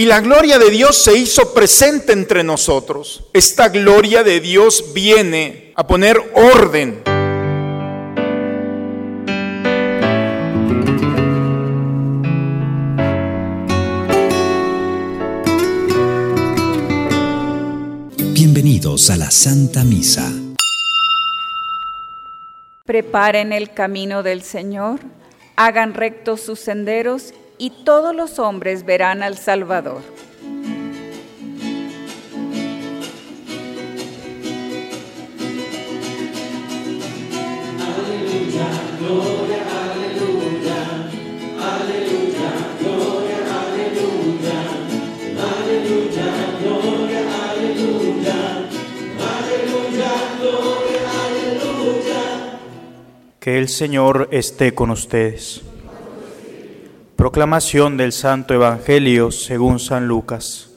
Y la gloria de Dios se hizo presente entre nosotros. Esta gloria de Dios viene a poner orden. Bienvenidos a la Santa Misa. Preparen el camino del Señor, hagan rectos sus senderos y todos los hombres verán al Salvador. Que el Señor esté con ustedes. Proclamación del Santo Evangelio según San Lucas.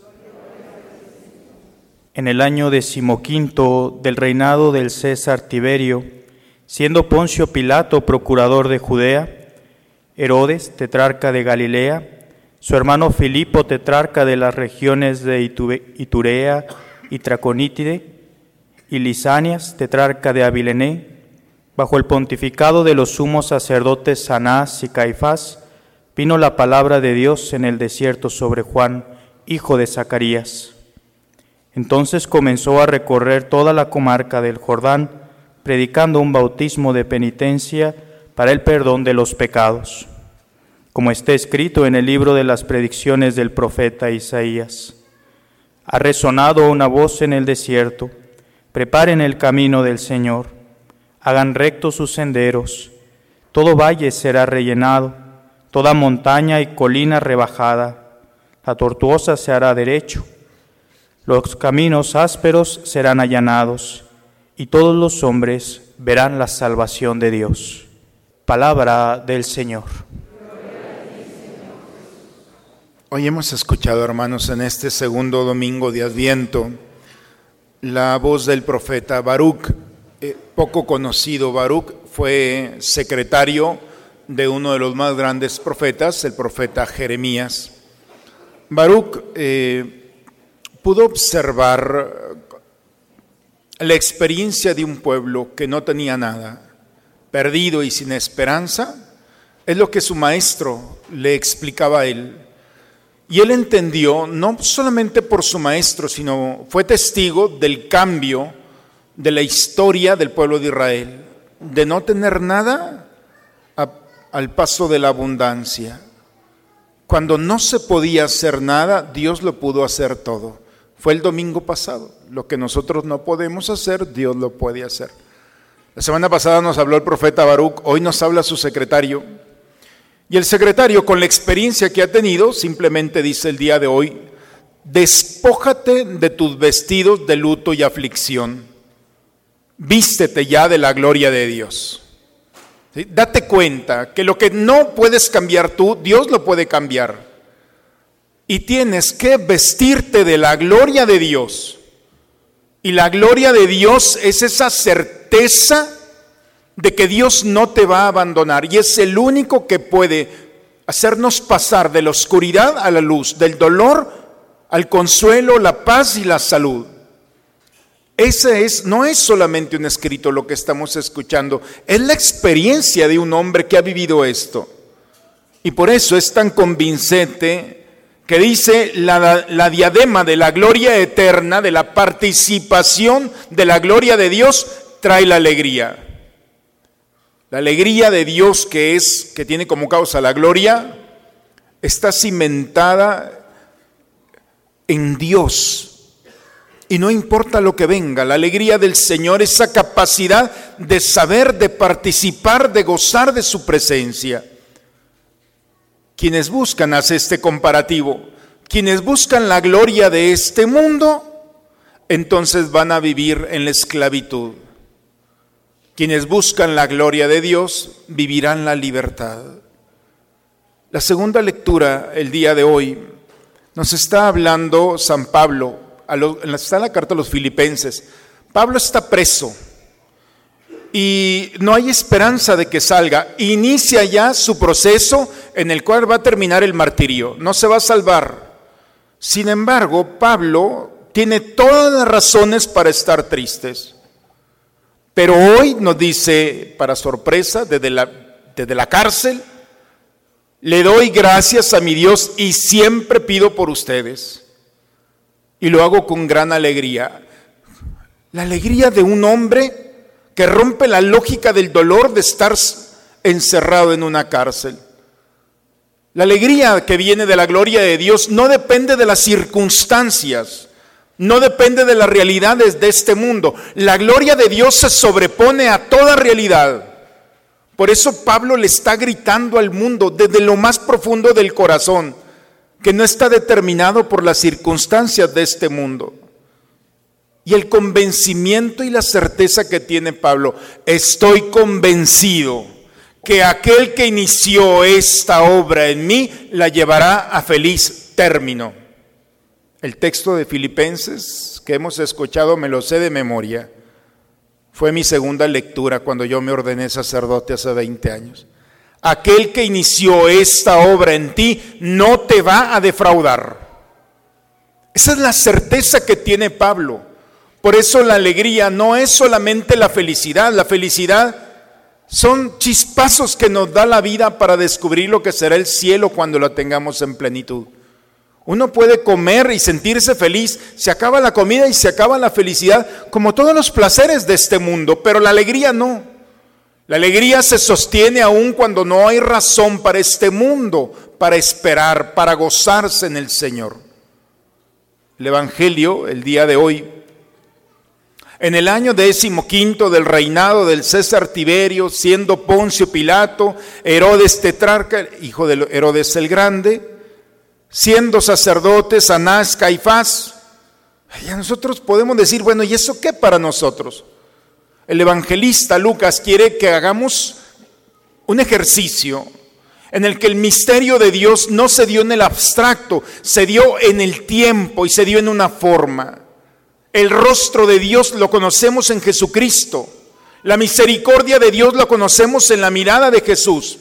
En el año decimoquinto del reinado del César Tiberio, siendo Poncio Pilato procurador de Judea, Herodes, tetrarca de Galilea, su hermano Filipo, tetrarca de las regiones de Iturea y Traconítide, y Lisanias, tetrarca de Abilené, bajo el pontificado de los sumos sacerdotes Sanás y Caifás, vino la palabra de Dios en el desierto sobre Juan, hijo de Zacarías. Entonces comenzó a recorrer toda la comarca del Jordán, predicando un bautismo de penitencia para el perdón de los pecados, como está escrito en el libro de las predicciones del profeta Isaías. Ha resonado una voz en el desierto, preparen el camino del Señor, hagan rectos sus senderos, todo valle será rellenado toda montaña y colina rebajada. La tortuosa se hará derecho, los caminos ásperos serán allanados, y todos los hombres verán la salvación de Dios. Palabra del Señor. Hoy hemos escuchado, hermanos, en este segundo domingo de Adviento, la voz del profeta Baruch, eh, poco conocido. Baruch fue secretario de uno de los más grandes profetas, el profeta Jeremías. Baruch eh, pudo observar la experiencia de un pueblo que no tenía nada, perdido y sin esperanza, es lo que su maestro le explicaba a él. Y él entendió, no solamente por su maestro, sino fue testigo del cambio de la historia del pueblo de Israel, de no tener nada al paso de la abundancia. Cuando no se podía hacer nada, Dios lo pudo hacer todo. Fue el domingo pasado. Lo que nosotros no podemos hacer, Dios lo puede hacer. La semana pasada nos habló el profeta Baruch, hoy nos habla su secretario. Y el secretario, con la experiencia que ha tenido, simplemente dice el día de hoy, despójate de tus vestidos de luto y aflicción. Vístete ya de la gloria de Dios. Date cuenta que lo que no puedes cambiar tú, Dios lo puede cambiar. Y tienes que vestirte de la gloria de Dios. Y la gloria de Dios es esa certeza de que Dios no te va a abandonar. Y es el único que puede hacernos pasar de la oscuridad a la luz, del dolor al consuelo, la paz y la salud. Ese es, no es solamente un escrito lo que estamos escuchando, es la experiencia de un hombre que ha vivido esto. Y por eso es tan convincente que dice la, la diadema de la gloria eterna, de la participación de la gloria de Dios, trae la alegría. La alegría de Dios que es, que tiene como causa la gloria, está cimentada en Dios, y no importa lo que venga, la alegría del Señor, esa capacidad de saber, de participar, de gozar de su presencia. Quienes buscan, hace este comparativo, quienes buscan la gloria de este mundo, entonces van a vivir en la esclavitud. Quienes buscan la gloria de Dios vivirán la libertad. La segunda lectura el día de hoy nos está hablando San Pablo está en la carta a los filipenses, Pablo está preso y no hay esperanza de que salga. Inicia ya su proceso en el cual va a terminar el martirio. No se va a salvar. Sin embargo, Pablo tiene todas las razones para estar tristes. Pero hoy nos dice, para sorpresa, desde la, desde la cárcel, le doy gracias a mi Dios y siempre pido por ustedes. Y lo hago con gran alegría. La alegría de un hombre que rompe la lógica del dolor de estar encerrado en una cárcel. La alegría que viene de la gloria de Dios no depende de las circunstancias, no depende de las realidades de este mundo. La gloria de Dios se sobrepone a toda realidad. Por eso Pablo le está gritando al mundo desde lo más profundo del corazón, que no está determinado por las circunstancias de este mundo. Y el convencimiento y la certeza que tiene Pablo, estoy convencido que aquel que inició esta obra en mí la llevará a feliz término. El texto de Filipenses que hemos escuchado me lo sé de memoria. Fue mi segunda lectura cuando yo me ordené sacerdote hace 20 años. Aquel que inició esta obra en ti no te va a defraudar. Esa es la certeza que tiene Pablo. Por eso la alegría no es solamente la felicidad. La felicidad son chispazos que nos da la vida para descubrir lo que será el cielo cuando lo tengamos en plenitud. Uno puede comer y sentirse feliz, se acaba la comida y se acaba la felicidad, como todos los placeres de este mundo, pero la alegría no. La alegría se sostiene aún cuando no hay razón para este mundo, para esperar, para gozarse en el Señor. El Evangelio, el día de hoy, en el año decimoquinto del reinado del César Tiberio, siendo Poncio Pilato, Herodes tetrarca, hijo de Herodes el Grande, siendo sacerdotes Anás, Caifás, y nosotros podemos decir, bueno, ¿y eso qué para nosotros? El evangelista Lucas quiere que hagamos un ejercicio en el que el misterio de Dios no se dio en el abstracto, se dio en el tiempo y se dio en una forma. El rostro de Dios lo conocemos en Jesucristo. La misericordia de Dios lo conocemos en la mirada de Jesús.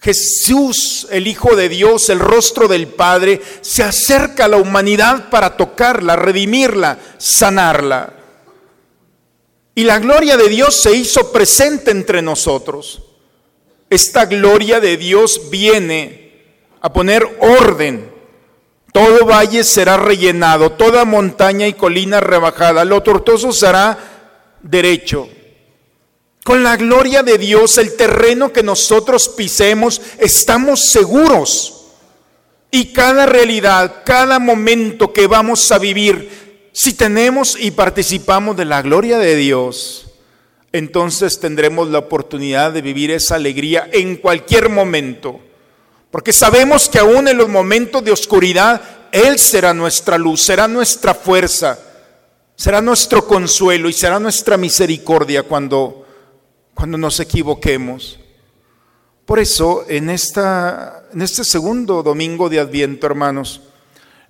Jesús, el Hijo de Dios, el rostro del Padre, se acerca a la humanidad para tocarla, redimirla, sanarla. Y la gloria de Dios se hizo presente entre nosotros. Esta gloria de Dios viene a poner orden todo valle será rellenado, toda montaña y colina rebajada, lo tortuoso será derecho. Con la gloria de Dios, el terreno que nosotros pisemos, estamos seguros. Y cada realidad, cada momento que vamos a vivir, si tenemos y participamos de la gloria de Dios, entonces tendremos la oportunidad de vivir esa alegría en cualquier momento. Porque sabemos que aún en los momentos de oscuridad, Él será nuestra luz, será nuestra fuerza, será nuestro consuelo y será nuestra misericordia cuando, cuando nos equivoquemos. Por eso, en, esta, en este segundo domingo de Adviento, hermanos,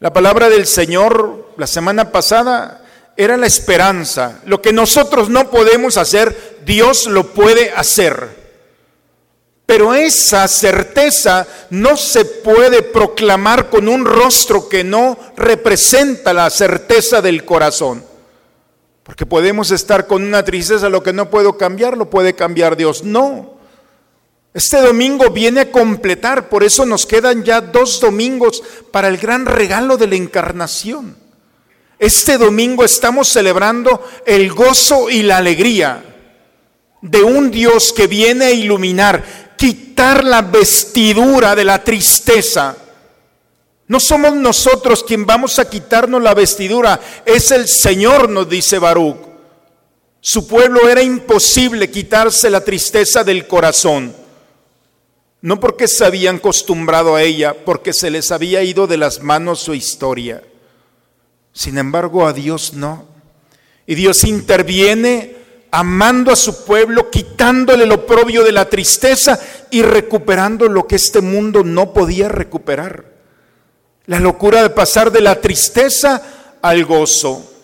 la palabra del Señor la semana pasada era la esperanza. Lo que nosotros no podemos hacer, Dios lo puede hacer. Pero esa certeza no se puede proclamar con un rostro que no representa la certeza del corazón. Porque podemos estar con una tristeza, lo que no puedo cambiar, lo puede cambiar Dios. No. Este domingo viene a completar, por eso nos quedan ya dos domingos para el gran regalo de la encarnación. Este domingo estamos celebrando el gozo y la alegría de un Dios que viene a iluminar, quitar la vestidura de la tristeza. No somos nosotros quien vamos a quitarnos la vestidura, es el Señor, nos dice Baruch. Su pueblo era imposible quitarse la tristeza del corazón, no porque se habían acostumbrado a ella, porque se les había ido de las manos su historia. Sin embargo, a Dios no. Y Dios interviene amando a su pueblo, quitándole lo propio de la tristeza y recuperando lo que este mundo no podía recuperar. La locura de pasar de la tristeza al gozo.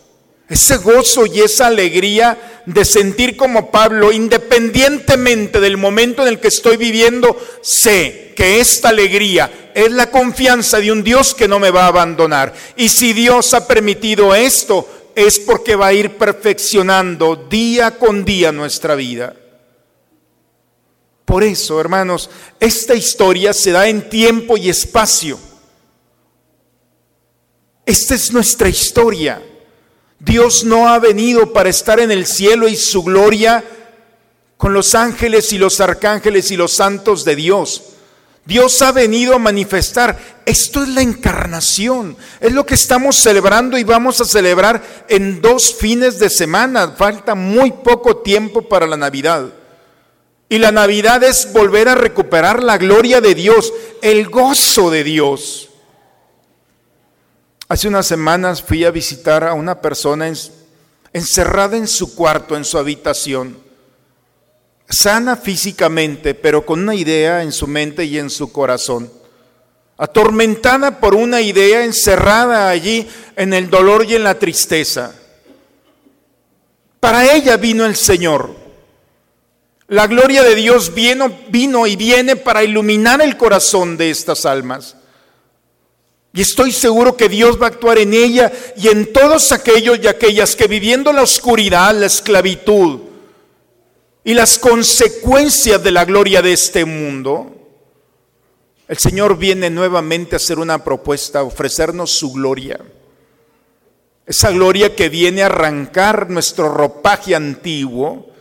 Ese gozo y esa alegría de sentir como Pablo, independientemente del momento en el que estoy viviendo, sé que esta alegría es la confianza de un Dios que no me va a abandonar. Y si Dios ha permitido esto, es porque va a ir perfeccionando día con día nuestra vida. Por eso, hermanos, esta historia se da en tiempo y espacio. Esta es nuestra historia. Dios no ha venido para estar en el cielo y su gloria con los ángeles y los arcángeles y los santos de Dios. Dios ha venido a manifestar. Esto es la encarnación. Es lo que estamos celebrando y vamos a celebrar en dos fines de semana. Falta muy poco tiempo para la Navidad. Y la Navidad es volver a recuperar la gloria de Dios, el gozo de Dios. Hace unas semanas fui a visitar a una persona encerrada en su cuarto, en su habitación, sana físicamente, pero con una idea en su mente y en su corazón, atormentada por una idea encerrada allí en el dolor y en la tristeza. Para ella vino el Señor. La gloria de Dios vino, vino y viene para iluminar el corazón de estas almas. Y estoy seguro que Dios va a actuar en ella y en todos aquellos y aquellas que viviendo la oscuridad, la esclavitud y las consecuencias de la gloria de este mundo, el Señor viene nuevamente a hacer una propuesta, a ofrecernos su gloria. Esa gloria que viene a arrancar nuestro ropaje antiguo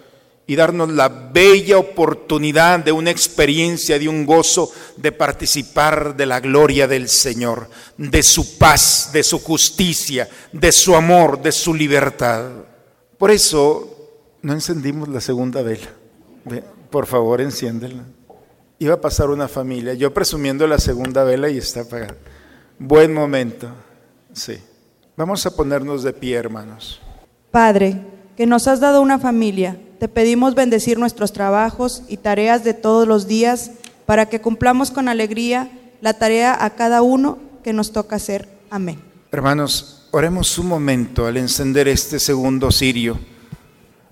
y darnos la bella oportunidad de una experiencia, de un gozo, de participar de la gloria del Señor, de su paz, de su justicia, de su amor, de su libertad. Por eso no encendimos la segunda vela. Por favor, enciéndela. Iba a pasar una familia, yo presumiendo la segunda vela y está apagada. Buen momento. Sí. Vamos a ponernos de pie, hermanos. Padre, que nos has dado una familia te pedimos bendecir nuestros trabajos y tareas de todos los días para que cumplamos con alegría la tarea a cada uno que nos toca hacer. Amén. Hermanos, oremos un momento al encender este segundo cirio.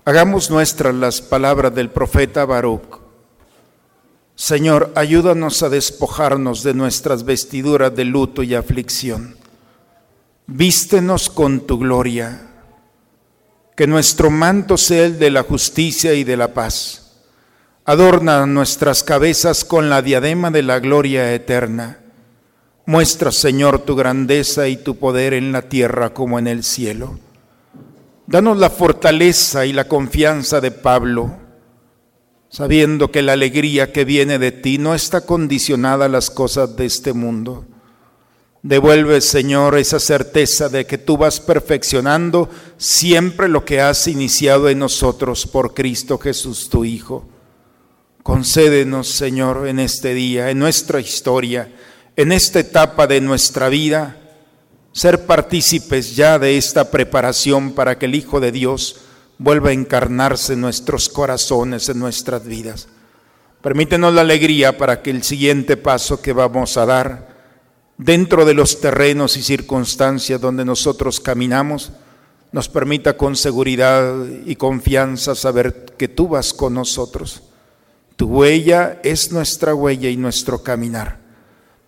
Hagamos nuestras las palabras del profeta Baruch. Señor, ayúdanos a despojarnos de nuestras vestiduras de luto y aflicción. Vístenos con tu gloria que nuestro manto sea el de la justicia y de la paz. Adorna nuestras cabezas con la diadema de la gloria eterna. Muestra, Señor, tu grandeza y tu poder en la tierra como en el cielo. Danos la fortaleza y la confianza de Pablo, sabiendo que la alegría que viene de ti no está condicionada a las cosas de este mundo Devuelve, Señor, esa certeza de que tú vas perfeccionando siempre lo que has iniciado en nosotros por Cristo Jesús, tu Hijo. Concédenos, Señor, en este día, en nuestra historia, en esta etapa de nuestra vida, ser partícipes ya de esta preparación para que el Hijo de Dios vuelva a encarnarse en nuestros corazones, en nuestras vidas. Permítenos la alegría para que el siguiente paso que vamos a dar, dentro de los terrenos y circunstancias donde nosotros caminamos, nos permita con seguridad y confianza saber que tú vas con nosotros. Tu huella es nuestra huella y nuestro caminar.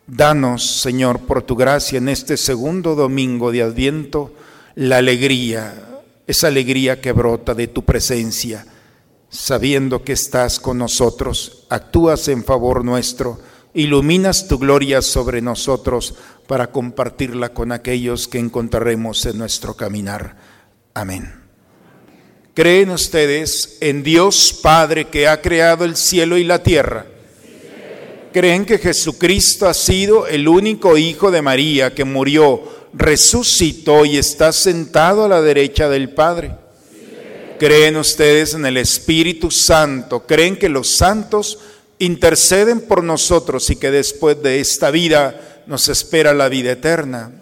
Danos, Señor, por tu gracia en este segundo domingo de Adviento, la alegría, esa alegría que brota de tu presencia, sabiendo que estás con nosotros, actúas en favor nuestro iluminas tu gloria sobre nosotros para compartirla con aquellos que encontraremos en nuestro caminar. Amén. ¿Creen ustedes en Dios Padre que ha creado el cielo y la tierra? ¿Creen que Jesucristo ha sido el único Hijo de María que murió, resucitó y está sentado a la derecha del Padre? ¿Creen ustedes en el Espíritu Santo? ¿Creen que los santos interceden por nosotros y que después de esta vida nos espera la vida eterna.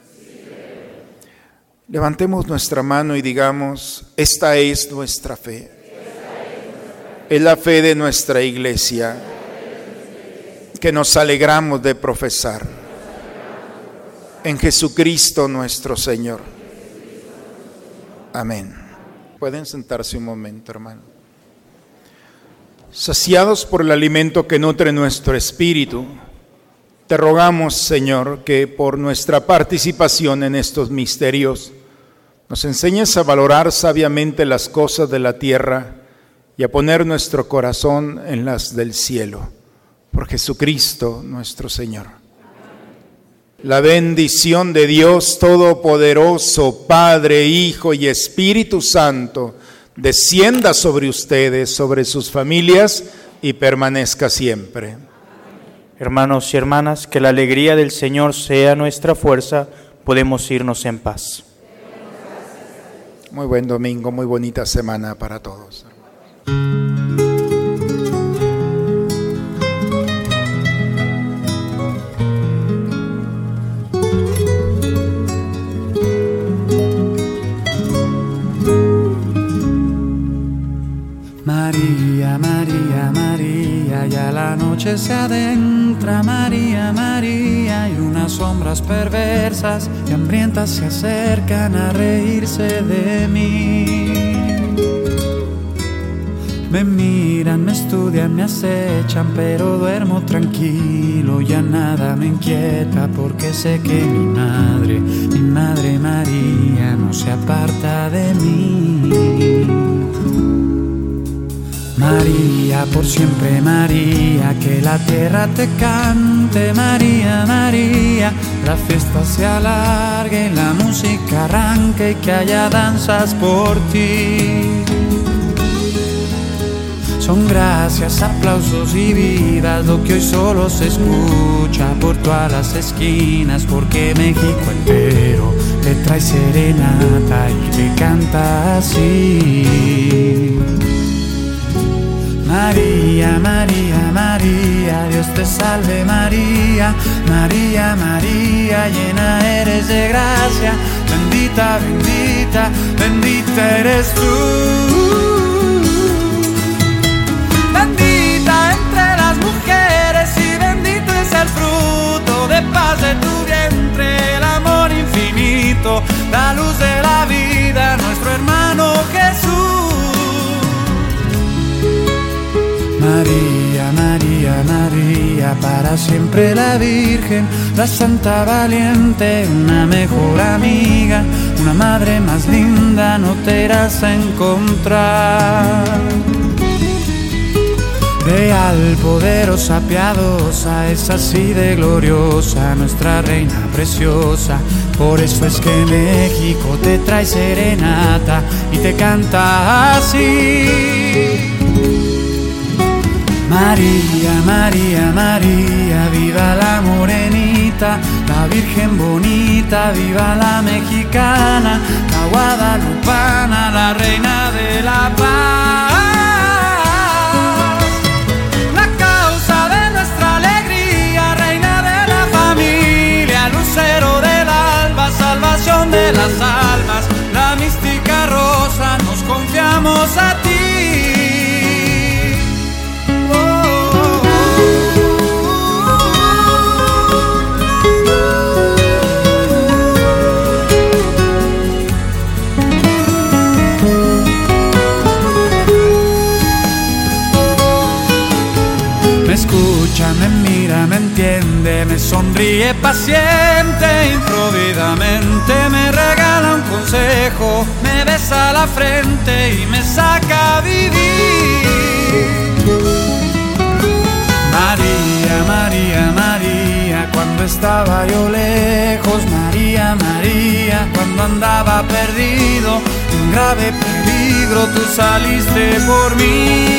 Levantemos nuestra mano y digamos, esta es nuestra fe. Es la fe de nuestra iglesia que nos alegramos de profesar en Jesucristo nuestro Señor. Amén. Pueden sentarse un momento, hermano. Saciados por el alimento que nutre nuestro espíritu, te rogamos, Señor, que por nuestra participación en estos misterios nos enseñes a valorar sabiamente las cosas de la tierra y a poner nuestro corazón en las del cielo. Por Jesucristo nuestro Señor. La bendición de Dios Todopoderoso, Padre, Hijo y Espíritu Santo, descienda sobre ustedes, sobre sus familias y permanezca siempre. Hermanos y hermanas, que la alegría del Señor sea nuestra fuerza, podemos irnos en paz. Muy buen domingo, muy bonita semana para todos. Se adentra, María, María, y unas sombras perversas y hambrientas se acercan a reírse de mí. Me miran, me estudian, me acechan, pero duermo tranquilo, ya nada me inquieta porque sé que mi madre, mi madre María, no se aparta de mí. María, por siempre María, que la tierra te cante, María, María, la fiesta se alargue, la música arranque y que haya danzas por ti. Son gracias, aplausos y vidas lo que hoy solo se escucha por todas las esquinas, porque México entero te trae serenata y te canta así. María, María, María, Dios te salve María, María, María, llena eres de gracia, bendita, bendita, bendita eres tú. Bendita entre las mujeres y bendito es el fruto de paz de tu vientre, el amor infinito, la luz de Siempre la Virgen, la Santa Valiente, una mejor amiga, una madre más linda, no te irás a encontrar. Real, poderosa, piadosa, es así de gloriosa, nuestra reina preciosa. Por eso es que México te trae serenata y te canta así. María, María, María, viva la morenita, la Virgen bonita, viva la mexicana, la guadalupana, la reina de la paz. La causa de nuestra alegría, reina de la familia, lucero del alba, salvación de las almas, la mística rosa, nos confiamos a sonríe paciente, improvidamente me regala un consejo, me besa la frente y me saca a vivir. María, María, María, cuando estaba yo lejos, María, María, cuando andaba perdido, en grave peligro, tú saliste por mí.